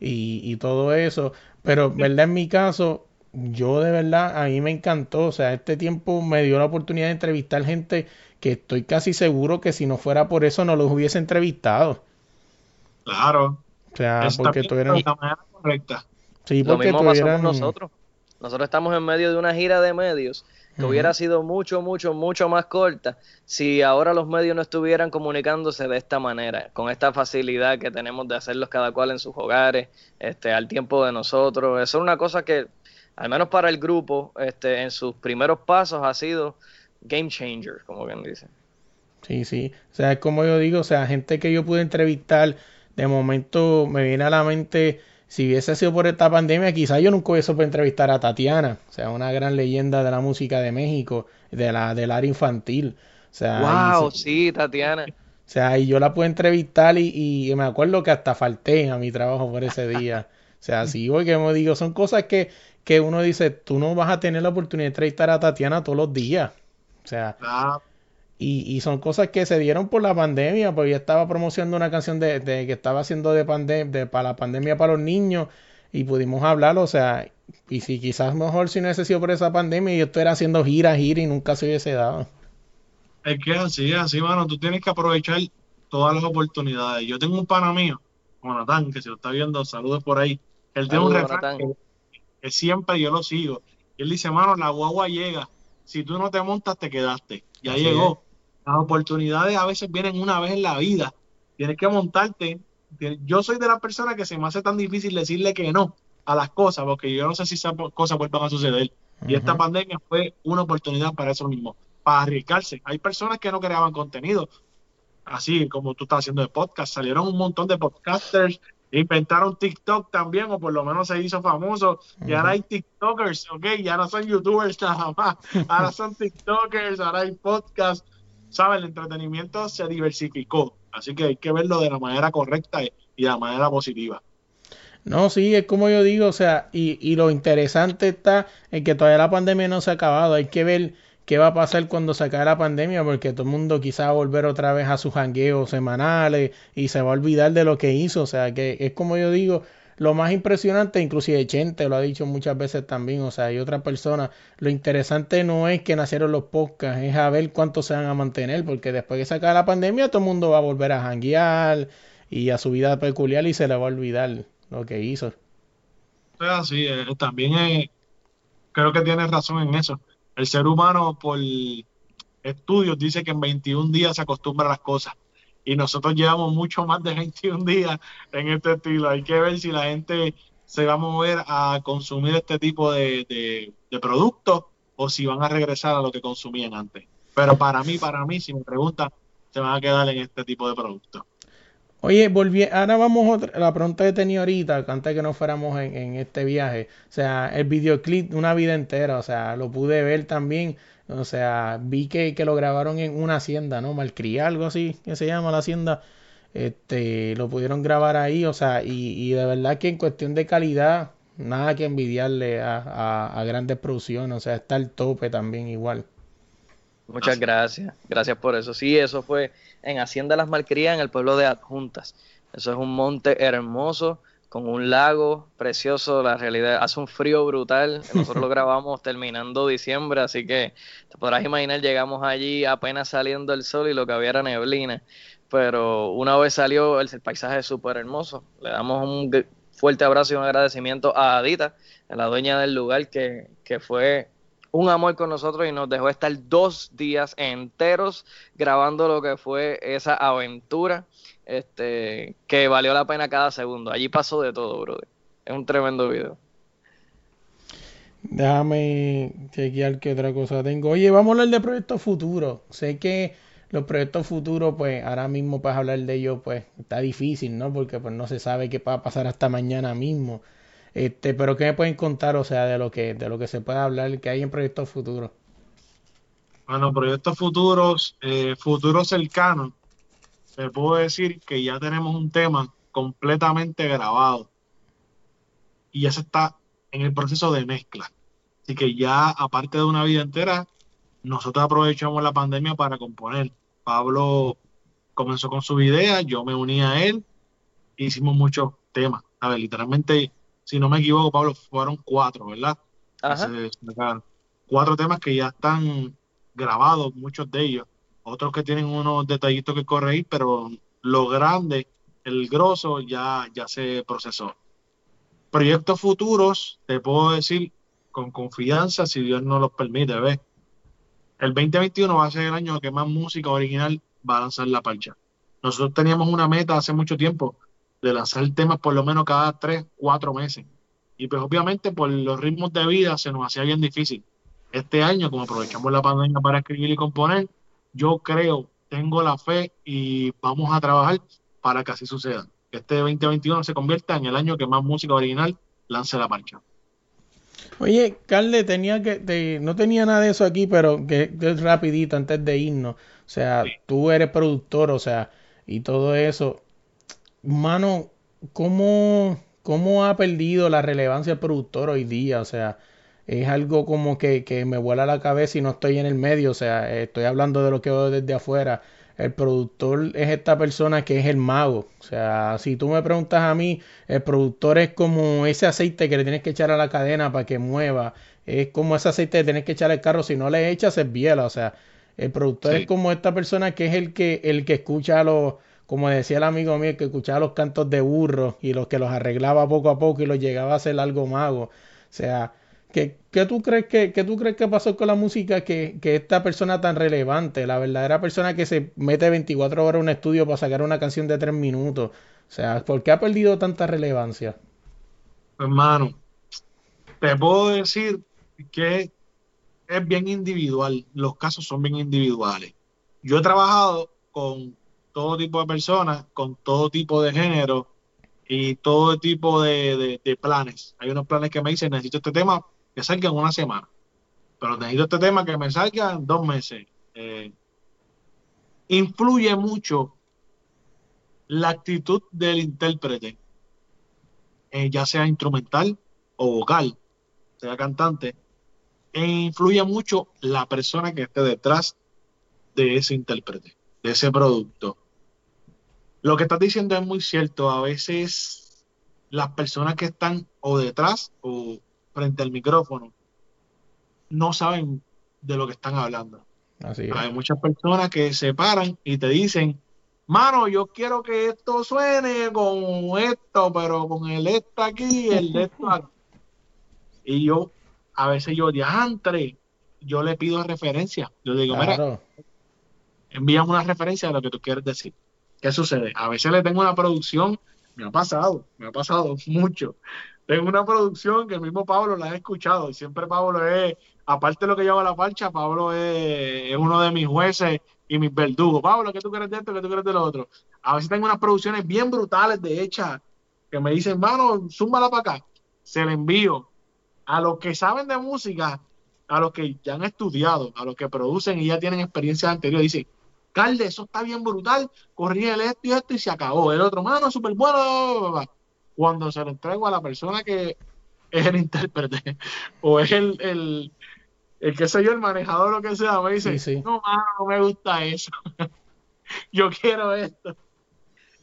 Y, y todo eso. Pero, ¿verdad? En mi caso, yo de verdad, a mí me encantó, o sea, este tiempo me dio la oportunidad de entrevistar gente que estoy casi seguro que si no fuera por eso no los hubiese entrevistado. Claro. O sea, Está porque de la manera correcta. sí, Lo porque mismo pasó tuvieran, con nosotros. Nosotros estamos en medio de una gira de medios que hubiera sido mucho, mucho, mucho más corta si ahora los medios no estuvieran comunicándose de esta manera, con esta facilidad que tenemos de hacerlos cada cual en sus hogares, este, al tiempo de nosotros. Eso es una cosa que, al menos para el grupo, este, en sus primeros pasos ha sido game changer, como bien dice. Sí, sí. O sea, es como yo digo, o sea, gente que yo pude entrevistar, de momento me viene a la mente, si hubiese sido por esta pandemia, quizás yo nunca hubiese podido entrevistar a Tatiana, o sea, una gran leyenda de la música de México, de la, del área infantil. O sea, Wow, se- sí, Tatiana. O sea, y yo la pude entrevistar y, y me acuerdo que hasta falté a mi trabajo por ese día. O sea, sí, porque como digo, son cosas que, que uno dice, tú no vas a tener la oportunidad de entrevistar a Tatiana todos los días. O sea, y, y son cosas que se dieron por la pandemia, porque yo estaba promocionando una canción de, de que estaba haciendo de, de para la pandemia para los niños y pudimos hablar, o sea, y si quizás mejor si no hubiese sido por esa pandemia, yo estuviera haciendo giras, giras y nunca se hubiese dado. es que así, es así, mano. Tú tienes que aprovechar todas las oportunidades. Yo tengo un pana mío, Jonathan, que si lo está viendo, saludos por ahí. Él tiene un refrán que, que siempre yo lo sigo. Y él dice, mano, la guagua llega. Si tú no te montas, te quedaste. Ya Así llegó. Las oportunidades a veces vienen una vez en la vida. Tienes que montarte. Yo soy de las personas que se me hace tan difícil decirle que no a las cosas, porque yo no sé si esas cosas vuelvan a suceder. Y esta pandemia fue una oportunidad para eso mismo, para arriesgarse. Hay personas que no creaban contenido, así como tú estás haciendo de podcast. Salieron un montón de podcasters, inventaron TikTok también, o por lo menos se hizo famoso. Y ahora hay TikTokers, ¿ok? Ya no son YouTubers nada más. Ahora son [laughs] TikTokers, ahora hay podcasts. ¿Sabes? El entretenimiento se diversificó. Así que hay que verlo de la manera correcta y de la manera positiva. No, sí, es como yo digo, o sea, y, y lo interesante está en que todavía la pandemia no se ha acabado. Hay que ver qué va a pasar cuando se acabe la pandemia, porque todo el mundo quizá va a volver otra vez a sus jangueos semanales y se va a olvidar de lo que hizo. O sea, que es como yo digo, lo más impresionante, inclusive Chente lo ha dicho muchas veces también, o sea, hay otras personas. Lo interesante no es que nacieron los podcasts, es a ver cuánto se van a mantener, porque después que se acabe la pandemia, todo el mundo va a volver a janguear y a su vida peculiar y se le va a olvidar lo que hizo. O sea, sí, eh, también eh, creo que tienes razón en eso. El ser humano, por estudios, dice que en 21 días se acostumbra a las cosas. Y nosotros llevamos mucho más de 21 días en este estilo. Hay que ver si la gente se va a mover a consumir este tipo de, de, de productos o si van a regresar a lo que consumían antes. Pero para mí, para mí, si me preguntan, se van a quedar en este tipo de productos. Oye, volví, ahora vamos otra, la pregunta que tenía ahorita, antes que nos fuéramos en, en este viaje, o sea, el videoclip una vida entera, o sea, lo pude ver también, o sea, vi que, que lo grabaron en una hacienda, ¿no? Malcría, algo así, que se llama la hacienda, este, lo pudieron grabar ahí, o sea, y, y de verdad que en cuestión de calidad, nada que envidiarle a, a, a grandes producciones, o sea, está al tope también igual. Muchas gracias, gracias por eso. Sí, eso fue en Hacienda Las Malcrías, en el pueblo de Adjuntas. Eso es un monte hermoso, con un lago precioso, la realidad hace un frío brutal. Nosotros lo [laughs] grabamos terminando diciembre, así que te podrás imaginar, llegamos allí apenas saliendo el sol y lo que había era neblina. Pero una vez salió, el, el paisaje es súper hermoso. Le damos un fuerte abrazo y un agradecimiento a Adita, a la dueña del lugar, que, que fue un amor con nosotros y nos dejó estar dos días enteros grabando lo que fue esa aventura, este, que valió la pena cada segundo. Allí pasó de todo, brother. Es un tremendo video. Déjame chequear qué otra cosa tengo. Oye, vamos a hablar de proyectos futuros. Sé que los proyectos futuros, pues ahora mismo para hablar de ellos, pues está difícil, ¿no? Porque pues no se sabe qué va a pasar hasta mañana mismo. Este, pero ¿qué me pueden contar, o sea, de lo que, de lo que se puede hablar, que hay en proyectos futuros? Bueno, proyectos futuros, eh, futuros cercanos, te puedo decir que ya tenemos un tema completamente grabado y ya se está en el proceso de mezcla. Así que ya, aparte de una vida entera, nosotros aprovechamos la pandemia para componer. Pablo comenzó con su idea, yo me uní a él, hicimos muchos temas. A ver, literalmente, si no me equivoco, Pablo, fueron cuatro, ¿verdad? Ajá. Cuatro temas que ya están grabados, muchos de ellos. Otros que tienen unos detallitos que corregir, pero lo grande, el grosso, ya, ya se procesó. Proyectos futuros, te puedo decir con confianza, si Dios nos los permite, ¿ves? El 2021 va a ser el año que más música original va a lanzar la parcha. Nosotros teníamos una meta hace mucho tiempo de lanzar temas por lo menos cada tres, cuatro meses. Y pues obviamente por los ritmos de vida se nos hacía bien difícil. Este año, como aprovechamos la pandemia para escribir y componer, yo creo, tengo la fe y vamos a trabajar para que así suceda. Que este 2021 se convierta en el año que más música original lance la marcha. Oye, Carle, tenía que, te- no tenía nada de eso aquí, pero que, que es rapidito antes de irnos. O sea, Sí. tú eres productor, o sea, y todo eso. Mano, ¿cómo, ¿cómo ha perdido la relevancia el productor hoy día? O sea, es algo como que, que me vuela la cabeza y no estoy en el medio, o sea, estoy hablando de lo que veo desde afuera. El productor es esta persona que es el mago. O sea, si tú me preguntas a mí, el productor es como ese aceite que le tienes que echar a la cadena para que mueva. Es como ese aceite que tienes que echar al carro. Si no le echas, es biela. O sea, el productor es como esta persona que es el que, el que escucha los, como decía el amigo mío, que escuchaba los cantos de burro y los que los arreglaba poco a poco y los llegaba a hacer algo mago. O sea, ¿Qué, tú crees que, tú crees que pasó con la música que, que, esta persona tan relevante, la verdadera persona que se mete 24 horas en un estudio para sacar una canción de 3 minutos? O sea, ¿por qué ha perdido tanta relevancia? Hermano, te puedo decir que es bien individual, los casos son bien individuales. Yo he trabajado con todo tipo de personas, con todo tipo de género y todo tipo de, de planes. Hay unos planes que me dicen, necesito este tema que salga en una semana. Pero necesito este tema que me salga en dos meses. Eh, influye mucho la actitud del intérprete, eh, ya sea instrumental o vocal, sea cantante, e influye mucho la persona que esté detrás de ese intérprete, de ese producto. Lo que estás diciendo es muy cierto. A veces las personas que están o detrás o, frente al micrófono no saben de lo que están hablando. Hay muchas personas que se paran y te dicen, mano, yo quiero que esto suene con esto, pero con el esto aquí, el de esto [laughs] aquí. Y yo, a veces yo, diantre, yo le pido referencia. Yo digo, mira, envíame una referencia de lo que tú quieres decir. ¿Qué sucede? A veces le tengo una producción, me ha pasado, me ha pasado [laughs] mucho tengo una producción que el mismo Pablo la ha escuchado y siempre Pablo es, aparte de lo que lleva la marcha, Pablo es, uno de mis jueces y mis verdugos. Pablo, ¿qué tú quieres de esto? ¿Qué tú quieres de lo otro? A veces tengo unas producciones bien brutales de hecha que me dicen, mano, zúmbala para acá. Se le envío a los que saben de música, a los que ya han estudiado, a los que producen y ya tienen experiencias anteriores. Dicen, Calde, eso está bien brutal, corrí el esto y esto y se acabó. El otro, mano, súper bueno cuando se lo entrego a la persona que es el intérprete [laughs] o es el, el, el que sé yo, el manejador o lo que sea, me dice, no, no me gusta eso. [laughs] yo quiero esto.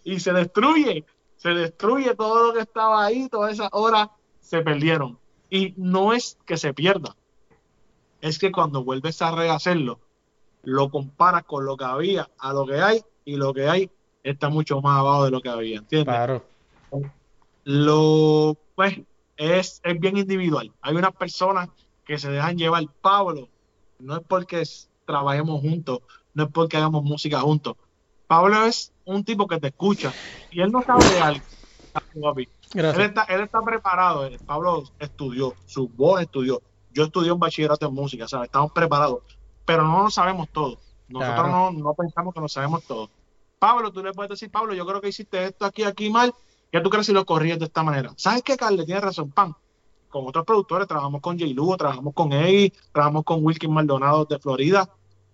Y se destruye, se destruye todo lo que estaba ahí, todas esas horas se perdieron. Y no es que se pierda, es que cuando vuelves a rehacerlo, lo comparas con lo que había a lo que hay y lo que hay está mucho más abajo de lo que había, ¿entiendes? Claro lo pues es, es bien individual. Hay unas personas que se dejan llevar. Pablo, no es porque trabajemos juntos, no es porque hagamos música juntos. Pablo es un tipo que te escucha y él no sabe de algo. Él está, él está preparado. Eh, Pablo estudió, su voz estudió. Yo estudié un bachillerato en música, ¿sabes? Estamos preparados, pero no lo sabemos todo. Nosotros no, no pensamos que lo sabemos todo. Pablo, tú le puedes decir, Pablo, yo creo que hiciste esto aquí, aquí mal, ¿Qué tú crees si lo corrías de esta manera? ¿Sabes qué, Carle? Tiene razón, pan. Con otros productores, trabajamos con J. Lugo, trabajamos con Eddie, trabajamos con Wilkin Maldonado de Florida.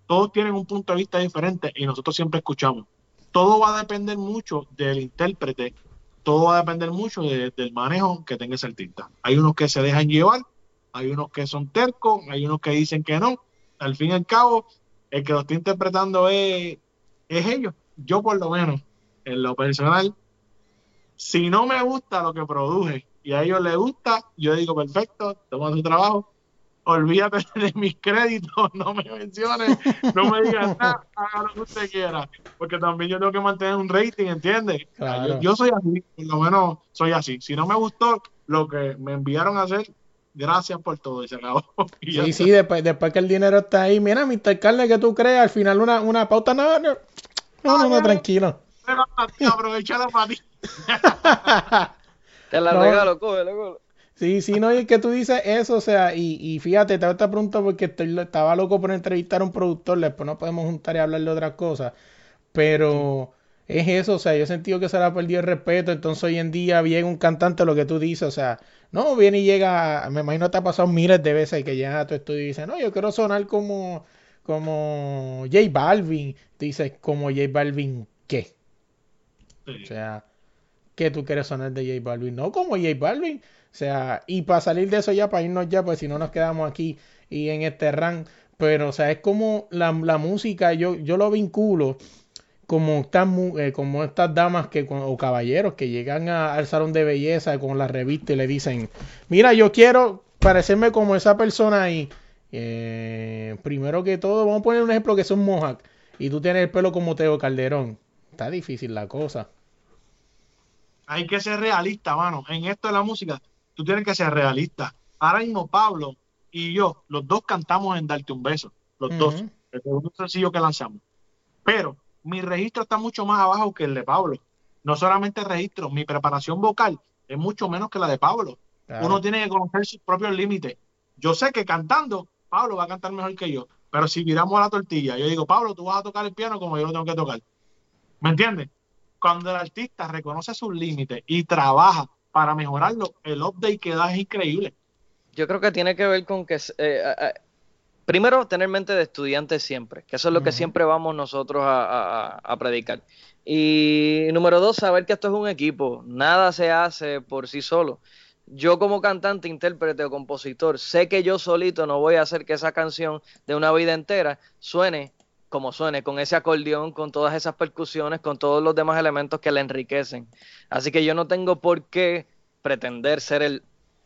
Todos tienen un punto de vista diferente y nosotros siempre escuchamos. Todo va a depender mucho del intérprete, todo va a depender mucho del manejo que tenga ese artista. Hay unos que se dejan llevar, hay unos que son tercos, hay unos que dicen que no. Al fin y al cabo, el que lo está interpretando es, es ellos. Yo por lo menos, en lo personal, si no me gusta lo que produje y a ellos les gusta, yo digo, perfecto, toma tu trabajo, olvídate [laughs] de mis créditos, no me menciones, no me digas [laughs] nada, haga lo que usted quiera, porque también yo tengo que mantener un rating, ¿entiendes? Yo, soy así, por lo menos soy así. Si no me gustó lo que me enviaron a hacer, gracias por todo y se acabó. [laughs] sí, sí, después, después que el dinero está ahí, mira, Mr. Carle, que tú crees, al final una, una pauta, no, no, no, no, tranquilo. Aprovechar para ti. [laughs] Te la regalo, cógelo, Sí, sí, no, y es que tú dices eso, o sea, y, y fíjate, te hago esta pregunta porque estaba loco por entrevistar a un productor, después no podemos juntar y hablar de otras cosas, pero es eso, o sea, yo he sentido que se le ha perdido el respeto, entonces hoy en día viene un cantante, lo que tú dices, o sea, no, viene y llega, me imagino que te ha pasado miles de veces que llega a tu estudio y dice, no, yo quiero sonar como, como J Balvin, dices, como J Balvin, ¿qué? O sea, que tú quieres sonar de J Balvin, no como J Balvin. O sea, y para salir de eso ya, para irnos ya, pues si no nos quedamos aquí y en este run. Pero, o sea, es como la, la música, yo, yo lo vinculo como estas, eh, como estas damas que, o caballeros que llegan al salón de belleza con la revista y le dicen, mira, yo quiero parecerme como esa persona ahí. Eh, primero que todo, vamos a poner un ejemplo que son mohawk y tú tienes el pelo como Teo Calderón. Está difícil la cosa. Hay que ser realista, mano. En esto de la música, tú tienes que ser realista. Ahora mismo Pablo y yo, los dos cantamos en Darte un beso. Los dos. El segundo sencillo que lanzamos. Pero mi registro está mucho más abajo que el de Pablo. No solamente el registro, mi preparación vocal es mucho menos que la de Pablo. Uno tiene que conocer sus propios límites. Yo sé que cantando, Pablo va a cantar mejor que yo. Pero si miramos a la tortilla, yo digo, Pablo, tú vas a tocar el piano como yo lo tengo que tocar. ¿Me entiendes? Cuando el artista reconoce sus límites y trabaja para mejorarlo, el update que da es increíble. Yo creo que tiene que ver con que, eh, primero, tener mente de estudiante siempre, que eso es lo que siempre vamos nosotros a, predicar. Y número dos, saber que esto es un equipo, nada se hace por sí solo. Yo como cantante, intérprete o compositor, sé que yo solito no voy a hacer que esa canción de una vida entera suene como suene, con ese acordeón, con todas esas percusiones, con todos los demás elementos que la enriquecen. Así que yo no tengo por qué pretender ser el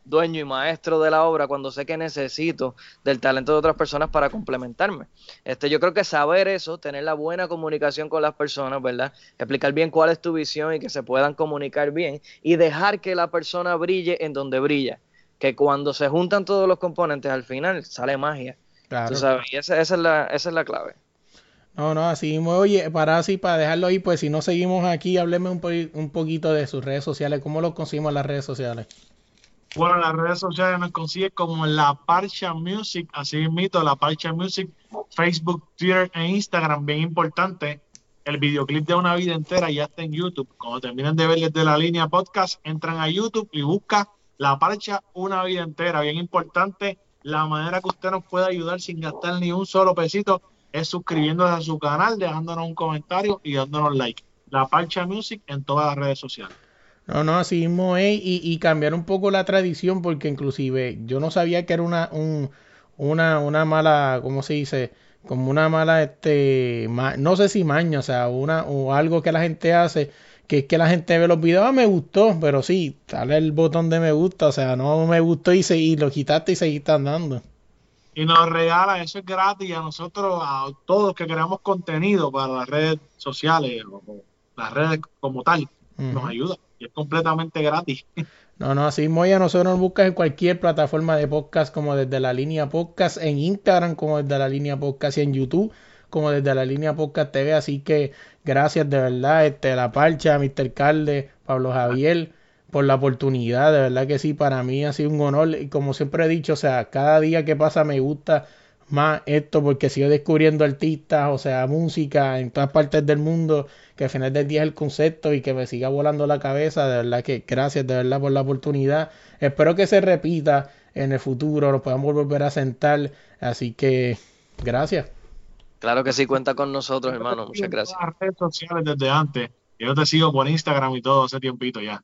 dueño y maestro de la obra cuando sé que necesito del talento de otras personas para complementarme. Este, yo creo que saber eso, tener la buena comunicación con las personas, ¿verdad? Explicar bien cuál es tu visión y que se puedan comunicar bien y dejar que la persona brille en donde brilla. Que cuando se juntan todos los componentes al final sale magia. Claro. Y esa, es la, esa es la clave. No, no, así Oye, para así, para dejarlo ahí, pues si no seguimos aquí, hábleme un, un poquito de sus redes sociales. ¿Cómo lo conseguimos en las redes sociales? Bueno, en las redes sociales nos consigue como La Parcha Music, así mismo, La Parcha Music, Facebook, Twitter e Instagram, bien importante. El videoclip de una vida entera ya está en YouTube. Cuando terminen de ver desde la línea podcast, entran a YouTube y buscan La Parcha Una Vida Entera. Bien importante, la manera que usted nos puede ayudar sin gastar ni un solo pesito es suscribiéndose a su canal, dejándonos un comentario y dándonos like. La Parcha Music en todas las redes sociales. No, no, así mismo es. Y, y, cambiar un poco la tradición, porque inclusive yo no sabía que era una, un, una, una mala, ¿cómo se dice? Como una mala, este, no sé si maña, o sea, una, o algo que la gente hace, que es que la gente ve los videos, ah, me gustó, pero sí, sale el botón de me gusta, o sea, no me gustó y, se, y lo quitaste y seguiste andando y nos regala, eso es gratis a nosotros, a todos que creamos contenido para las redes sociales o, las redes como tal, nos ayuda y es completamente gratis. [laughs] No, no, así muy a nosotros nos buscas en cualquier plataforma de podcast como desde la línea podcast, en Instagram como desde la línea podcast y en YouTube como desde la línea podcast TV, así que gracias de verdad, este, La Parcha, Mr. Calde, Pablo Javier por la oportunidad, de verdad que sí, para mí ha sido un honor y como siempre he dicho, o sea, cada día que pasa me gusta más esto porque sigo descubriendo artistas, o sea, música en todas partes del mundo, que al final del día es el concepto y que me siga volando la cabeza, de verdad que gracias de verdad por la oportunidad, espero que se repita en el futuro, nos podamos volver a sentar, así que gracias. Claro que sí, cuenta con nosotros, hermano, muchas gracias. Las redes sociales desde antes, yo te sigo por Instagram y todo hace tiempito ya.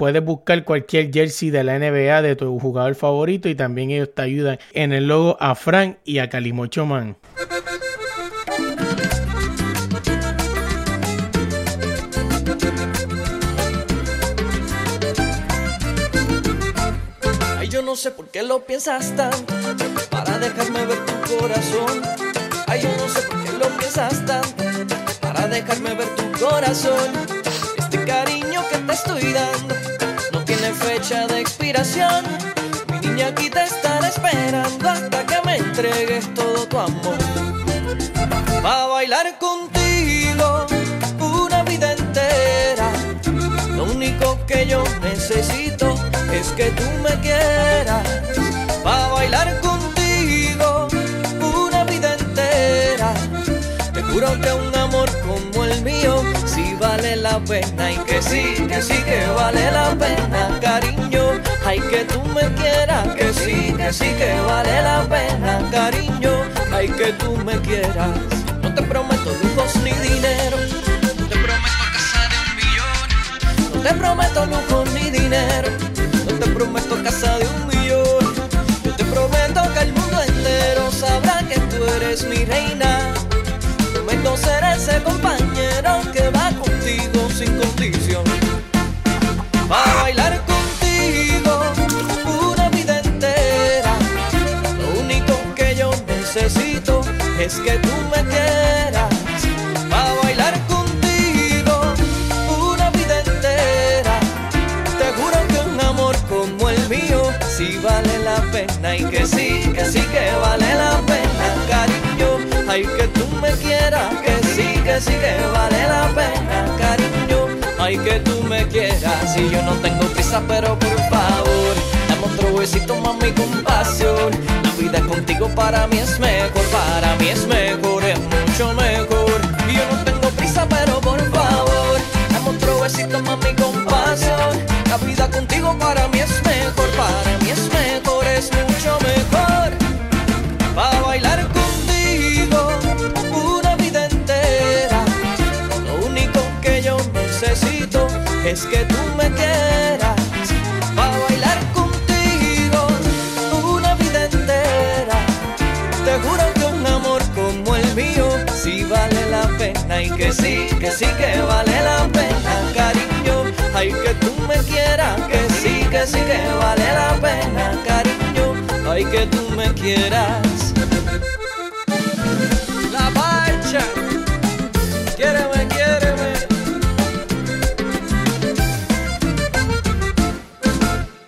Puedes buscar cualquier jersey de la NBA de tu jugador favorito y también ellos te ayudan en el logo a Frank y a Calimocho Man. Ay, yo no sé por qué lo piensas tanto para dejarme ver tu corazón. Ay, yo no sé por qué lo piensas tanto para dejarme ver tu corazón. Este cariño que te estoy dando fecha de expiración. Mi niña aquí te estará esperando hasta que me entregues todo tu amor. Va a bailar contigo una vida entera. Lo único que yo necesito es que tú me quieras para bailar contigo una vida entera. Te juro que un amor como el mío vale la pena y que sí, que sí que vale la pena, cariño. Ay, que tú me quieras, que sí, que sí que vale la pena, cariño. Ay, que tú me quieras. No te prometo lujos ni dinero, no te prometo casa de un millón, no te prometo lujos ni dinero, no te prometo casa de un millón. Yo te prometo que el mundo entero sabrá que tú eres mi reina. Prometo ser ese compañero que va contigo sin condición. Para bailar contigo una vida entera. Lo único que yo necesito es que tú me quieras. Para bailar contigo una vida entera. Te juro que un amor como el mío sí vale la pena y que sí, que sí que vale la pena, cariño. Ay, que que sí, que sí que vale la pena, cariño. Ay, que tú me quieras, y yo no tengo prisa, pero por favor, dame otro besito, mami, con pasión. La vida contigo para mí es mejor, para mí es mejor, es mucho mejor. Y yo no tengo prisa, pero por favor, dame otro besito, mami, con pasión. La vida contigo para mí es que tú me quieras. Para bailar contigo una vida entera. Te juro que un amor como el mío sí vale la pena y que sí, que sí que vale la pena, cariño. Ay, que tú me quieras, que sí, que sí que vale la pena, cariño. Ay, que tú me quieras.